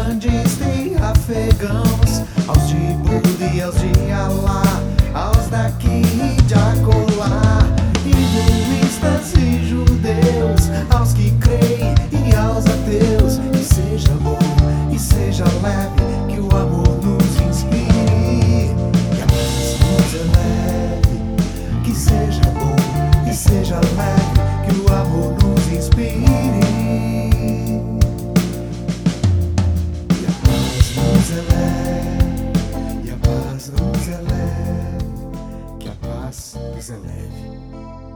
irlandeses e afegãos, aos de Buda e aos de Alá, aos daqui e de acolá, hinduístas e judeus, aos que creem e aos ateus, Que seja bom e seja leve, que o amor nos inspire, que a paz nos eleve, que seja bom e seja leve. E que a paz nos eleve, que a paz nos eleve.